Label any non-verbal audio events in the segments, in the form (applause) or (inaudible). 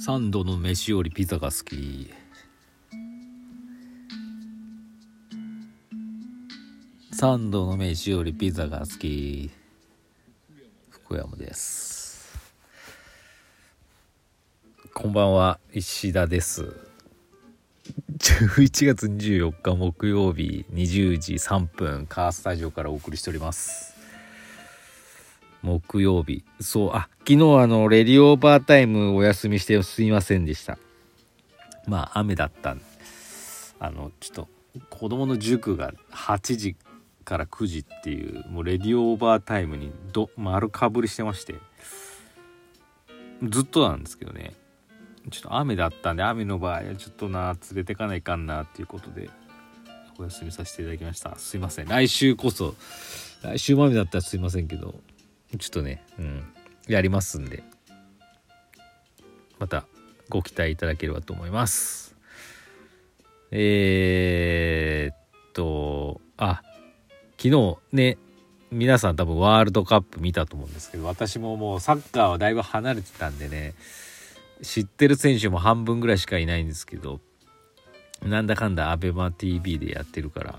三度の飯よりピザが好き。三度の飯よりピザが好き。福山です。こんばんは石田です。11月24日木曜日20時3分カースタジオからお送りしております。木曜日。そうあ昨日あのレディオーバータイムお休みしてすいませんでした。まあ雨だったん。あのちょっと子供の塾が8時から9時っていうもうレディオーバータイムにど丸かぶりしてまして。ずっとなんですけどね。ちょっと雨だったんで雨の場合はちょっとな連れてかないかんなっていうことでお休みさせていただきました。すいません。来週こそ来週も雨だったらすいませんけど。ちょっとねうんやりますんで。またご期待いただければと思います。えー、っとあ昨日ね皆さん多分ワールドカップ見たと思うんですけど私ももうサッカーはだいぶ離れてたんでね知ってる選手も半分ぐらいしかいないんですけどなんだかんだ ABEMATV でやってるから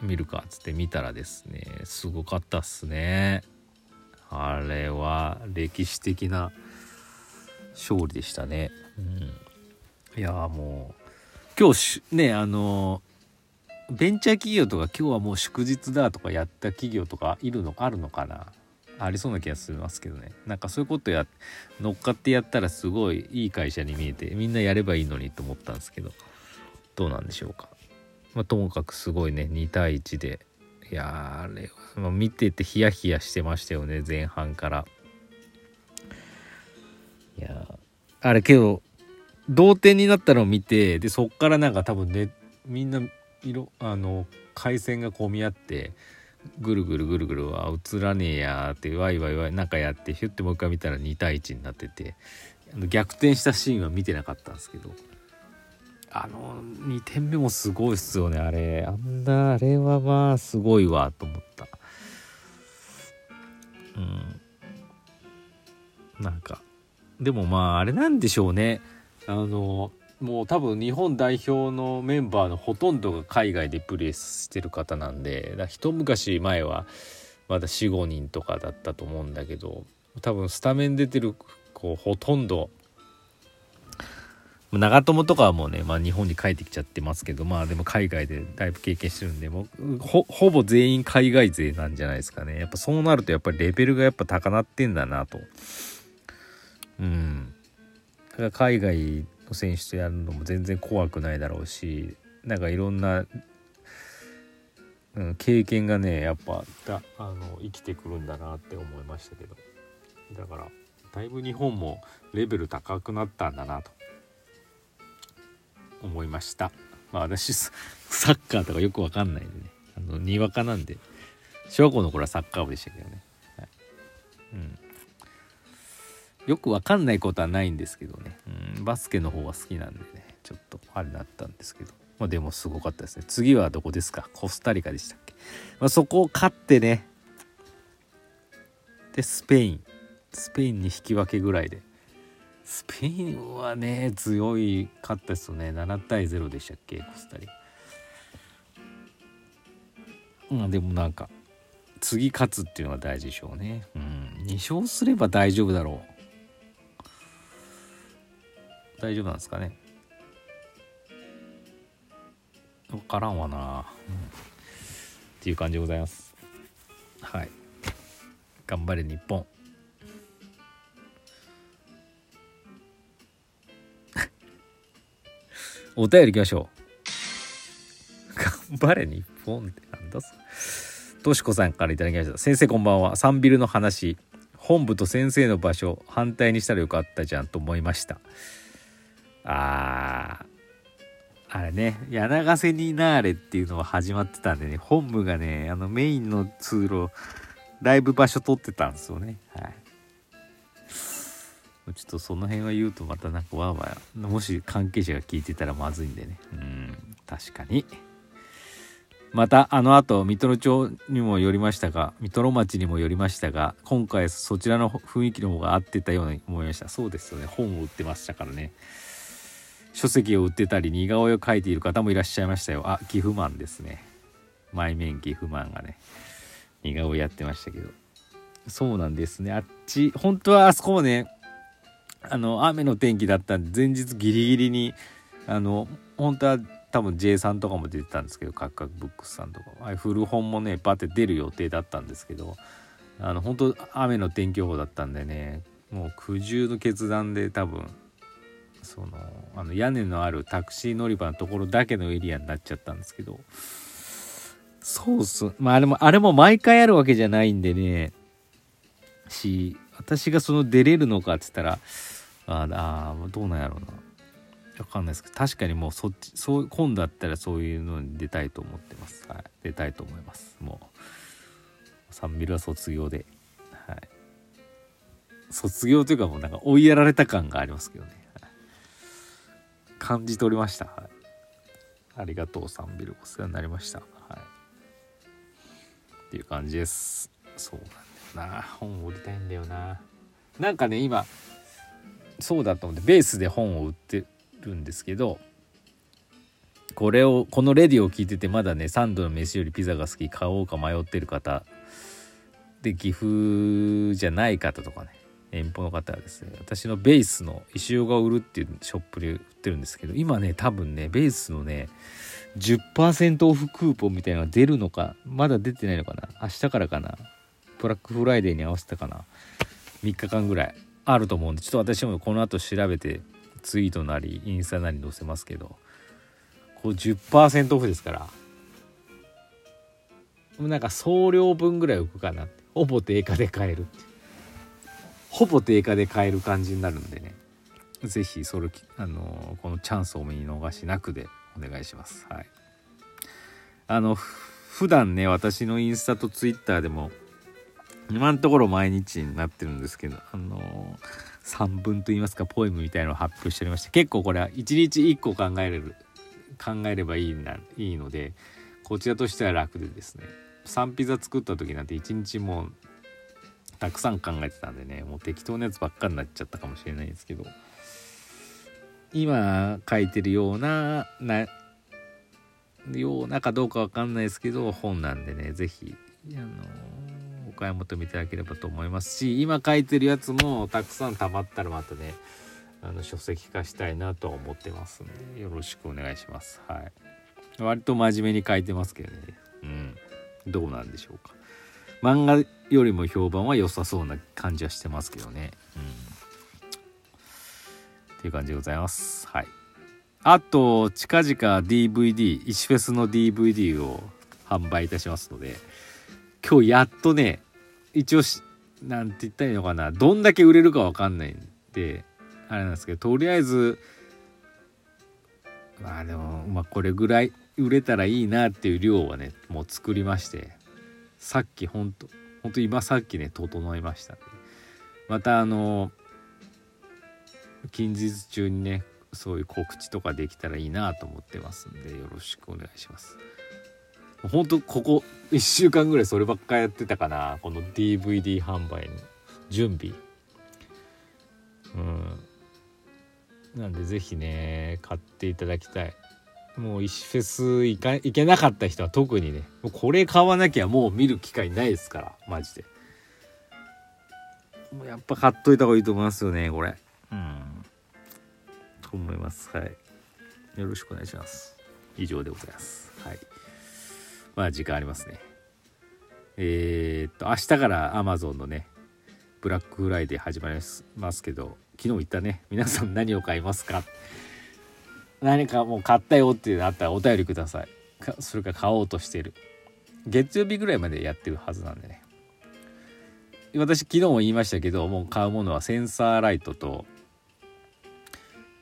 見るかっつって見たらですねすごかったっすね。あれは歴史的な勝利でしたね、うん、いやもう今日ねあのベンチャー企業とか今日はもう祝日だとかやった企業とかいるのあるのかな？ありそうな気がしますけどね。なんかそういうことや乗っかってやったらすごいいい会社に見えてみんなやればいいのにと思ったんですけどどうなんでしょうか、まあ、ともかくすごいね2対1でいやあれは、まあ、見ててヒヤヒヤしてましたよね前半から。いやあれけど同点になったのを見てでそっからなんか多分ねみんな色あの回線が混み合ってぐるぐるぐるぐるは映らねえやってワイワイワイなんかやってヒュッてもう一回見たら2対1になってて逆転したシーンは見てなかったんですけどあの2点目もすごいっすよねあれ。あんなあれはまあすごいわと思った。うん。なんかでもまああれなんでしょうね。あのもう多分日本代表のメンバーのほとんどが海外でプレーしてる方なんで一昔前はまだ45人とかだったと思うんだけど多分スタメン出てる子ほとんど長友とかはもうね、まあ、日本に帰ってきちゃってますけどまあでも海外でだいぶ経験してるんでもうほぼ全員海外勢なんじゃないですかね。やっぱそうなるとやっぱりレベルがやっぱ高なってんだなと。うん。だから海外の選手とやるのも全然怖くないだろうしなんかいろんな、うん、経験がねやっぱだあの生きてくるんだなって思いましたけど。だからだいぶ日本もレベル高くなったんだなと。思いました。まあ私 (laughs) サッカーとかよくわかんないんでね。あのにわかなんで。小学校の頃はサッカー部でしたけどね、はい。うん、よくわかんないことはないんですけどね、うん、バスケの方が好きなんでね。ちょっとあれだったんですけど。まあでもすごかったですね。次はどこですか？コスタリカでしたっけ、まあ、そこを勝ってね。でスペイン。スペインに引き分けぐらいでスペインはね強いかったですよね。7対0でしたっけ？コスタリカ。まあでもなんか次勝つっていうのが大事でしょうね。うん。2勝すれば大丈夫だろう。大丈夫なんですかね？分からんわな、うん、っていう感じでございます。はい。頑張れ日本。お便りいきましょう。頑張れ日本ってなんだとしこさんから頂きました。先生こんばんは。サンビルの話。本部と先生の場所反対にしたらよかったじゃんと思いました。あー。あれね、柳瀬になーれっていうのは始まってたんでね、本部がね、あのメインの通路、だいぶ場所取ってたんですよね。はい。ちょっとその辺は言うとまたなんかわーわーもし関係者が聞いてたらまずいんでね。うん確かに。またあの後水戸の町にも寄りましたが水戸町にも寄りましたが今回そちらの雰囲気の方が合ってたように思いました。そうですよね。本を売ってましたからね。書籍を売ってたり似顔絵を描いている方もいらっしゃいましたよ。あ岐阜マンですね。前面岐阜マンがね似顔絵やってましたけど。そうなんですね。あっち本当はあそこもねあの雨の天気だったんで前日ギリギリにあの本当は多分 J さんとかも出てたんですけどカクカクブックスさんとかあ古本もねパって出る予定だったんですけどあの本当雨の天気予報だったんでねもう苦渋の決断で多分そのあの屋根のあるタクシー乗り場のところだけのエリアになっちゃったんですけどそうっす。まああれもあれも毎回あるわけじゃないんでねし私がその出れるのかっつったらああどうなんやろうな。わかんないですけど確かにもうそっちそう今度だったらそういうのに出たいと思ってます。はい。出たいと思います。もう。サンビルは卒業で。はい。卒業というかもうなんか追いやられた感がありますけどね、はい、感じ取りました。はい。ありがとうサンビルお世話になりました。はい。っていう感じです。そうなんだよな。本を売りたいんだよな。なんかね今そうだと思ってベースで本を売ってるんですけどこれをこのレディを聞いててまだね3度の飯よりピザが好き買おうか迷ってる方で岐阜じゃない方とかね遠方の方はですね私のベースの石尾が売るっていうショップで売ってるんですけど今ね多分ねベースのね10%オフクーポンみたいなのが出るのかまだ出てないのかな明日からかな。ブラックフライデーに合わせたかな。3日間ぐらい。あると思うんでちょっと私もこの後調べてツイートなりインスタなり載せますけど。こう10%オフですから。なんか送料分ぐらい浮くかな。ってほぼ定価で買えるほぼ定価で買える感じになるんでね。是非それあのこのチャンスを見逃しなくでお願いします。はい。あの普段ね私のインスタとツイッターでも今のところ毎日になってるんですけどあの散文といいますかポエムみたいのを発表しておりまして結構これは一日一個考えれる考えればいいないいのでこちらとしては楽でですね。3ピザ作った時なんて一日もうたくさん考えてたんでねもう適当なやつばっかになっちゃったかもしれないんですけど今書いてるようななようなかどうかわかんないですけど本なんでね是非あのお買い求めいただければと思いますし今書いてるやつもたくさん溜まったらまたねあの書籍化したいなとは思ってますんでよろしくお願いします。はい。割と真面目に書いてますけどね。うん。どうなんでしょうか。漫画よりも評判は良さそうな感じはしてますけどね。うん。っていう感じでございます。はい。あと近々 DVD 石フェスの DVD を販売いたしますので今日やっとね一応しなんて言ったらいいのかな。どんだけ売れるか分かんないんであれなんですけどとりあえずまあでもまあこれぐらい売れたらいいなっていう量はねもう作りましてさっきほんとほんと今さっきね整いましたまたあの近日中にねそういう告知とかできたらいいなと思ってますんでよろしくお願いします。ほんとここ1週間ぐらいそればっかやってたかな。この DVD 販売の準備。うん。なんで是非ね買っていただきたい。もう石フェス行か行けなかった人は特にね。もうこれ買わなきゃもう見る機会ないですから。マジで。もうやっぱ買っといた方がいいと思いますよねこれ。うん。と思います。はい。よろしくお願いします。以上でございます。はい。まあ時間ありますね。えー、っと明日から Amazon のねブラックフライデー始まりますけど昨日言ったね。皆さん何を買いますか？何かもう買ったよっていうのあったらお便りください。それか買おうとしてる。月曜日ぐらいまでやってるはずなんでね。私昨日も言いましたけどもう買うものはセンサーライトと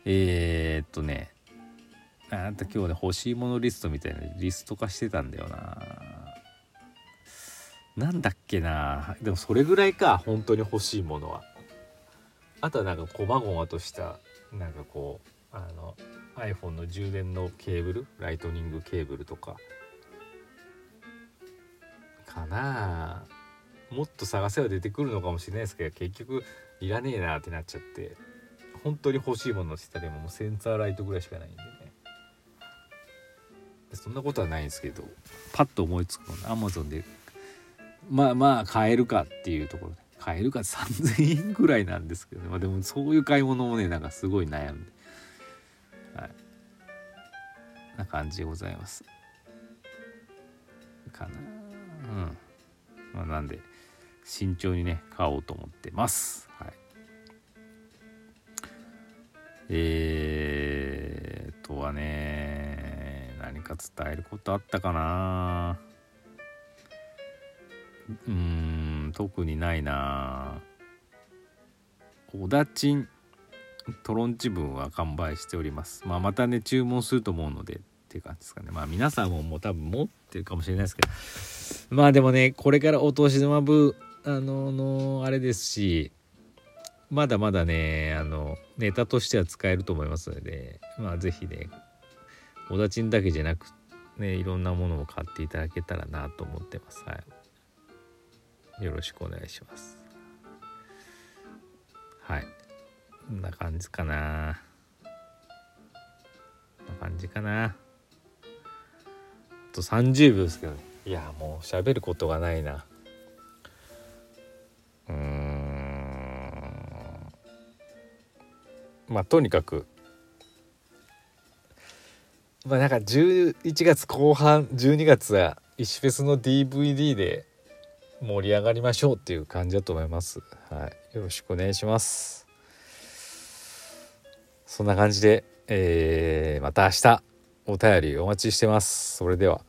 えー、っとねあんた今日ね欲しいものリストみたいなリスト化してたんだよな。なんだっけな。でもそれぐらいか本当に欲しいものは。あとはなんかこまごまとしたなんかこうあの iPhone の充電のケーブルライトニングケーブルとか。かな。もっと探せば出てくるのかもしれないですけど結局いらねえなってなっちゃって。本当に欲しいものって言ったらもうセンサーライトぐらいしかないんで。そんなことはないんですけどパッと思いつくのアマゾンでまあまあ買えるかっていうところで買えるか3,000円ぐらいなんですけど、ね、まあ、でもそういう買い物もねなんかすごい悩んで。はい。な感じでございます。かな。うん。まあなんで慎重にね買おうと思ってます。はい。えか伝えることあったかなうーん特にないなおだちんトロンチ分は完売しております。まあ、またね、注文すると思うので、っていう感じですかね。まあ、皆さんももう多分持ってるかもしれないですけど、まあでもね、これからお年玉部、あの、の、あれですし、まだまだね、あの、ネタとしては使えると思いますので、まあ、ぜひね、おだちんだけじゃなく、ね、いろんなものを買っていただけたらなと思ってます。はい。よろしくお願いします。はい。こんな感じかなこんな感じかなあと30秒ですけどいやもう喋ることがないなうーんまあとにかくまあなんか11月後半12月は石フェスの DVD で盛り上がりましょうっていう感じだと思います。はい、よろしくお願いします。そんな感じで、えー、また明日お便りお待ちしてます。それでは。